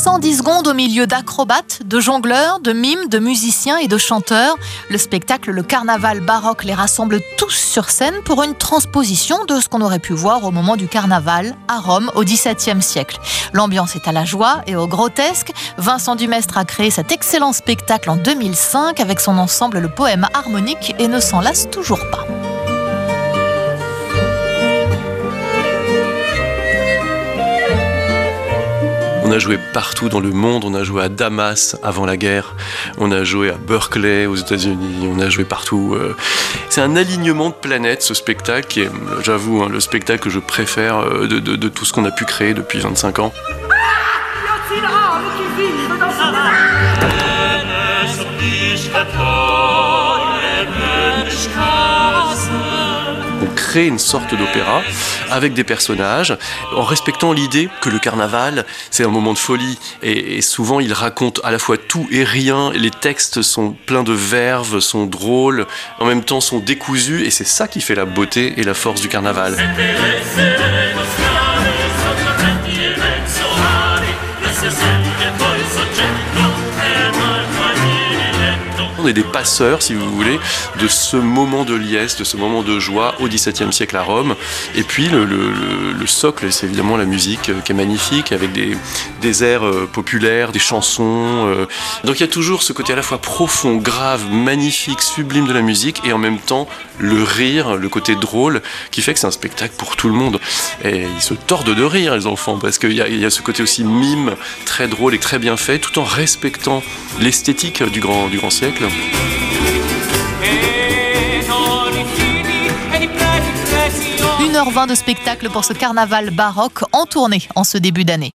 110 secondes au milieu d'acrobates, de jongleurs, de mimes, de musiciens et de chanteurs. Le spectacle Le Carnaval baroque les rassemble tous sur scène pour une transposition de ce qu'on aurait pu voir au moment du carnaval à Rome au XVIIe siècle. L'ambiance est à la joie et au grotesque. Vincent Dumestre a créé cet excellent spectacle en 2005 avec son ensemble Le Poème harmonique et ne s'en lasse toujours pas. On a joué partout dans le monde, on a joué à Damas avant la guerre, on a joué à Berkeley aux États-Unis, on a joué partout. Euh. C'est un alignement de planètes ce spectacle qui est, j'avoue, hein, le spectacle que je préfère euh, de, de tout ce qu'on a pu créer depuis 25 ans. Créer une sorte d'opéra avec des personnages, en respectant l'idée que le carnaval, c'est un moment de folie. Et, souvent, il raconte à la fois tout et rien. Les textes sont pleins de verves, sont drôles, en même temps sont décousus, et c'est ça qui fait la beauté et la force du carnaval. On est des passeurs, si vous voulez, de ce moment de liesse, de ce moment de joie au XVIIe siècle à Rome. Et puis le, socle, c'est évidemment la musique euh, qui est magnifique, avec des, airs euh, populaires, des chansons. Euh. Donc il y a toujours ce côté à la fois profond, grave, magnifique, sublime de la musique, et en même temps le rire, le côté drôle, qui fait que c'est un spectacle pour tout le monde. Et ils se tordent de rire, les enfants, parce qu'il y, a ce côté aussi mime, très drôle et très bien fait, tout en respectant l'esthétique du grand siècle. 1h20 de spectacle pour ce carnaval baroque en tournée en ce début d'année.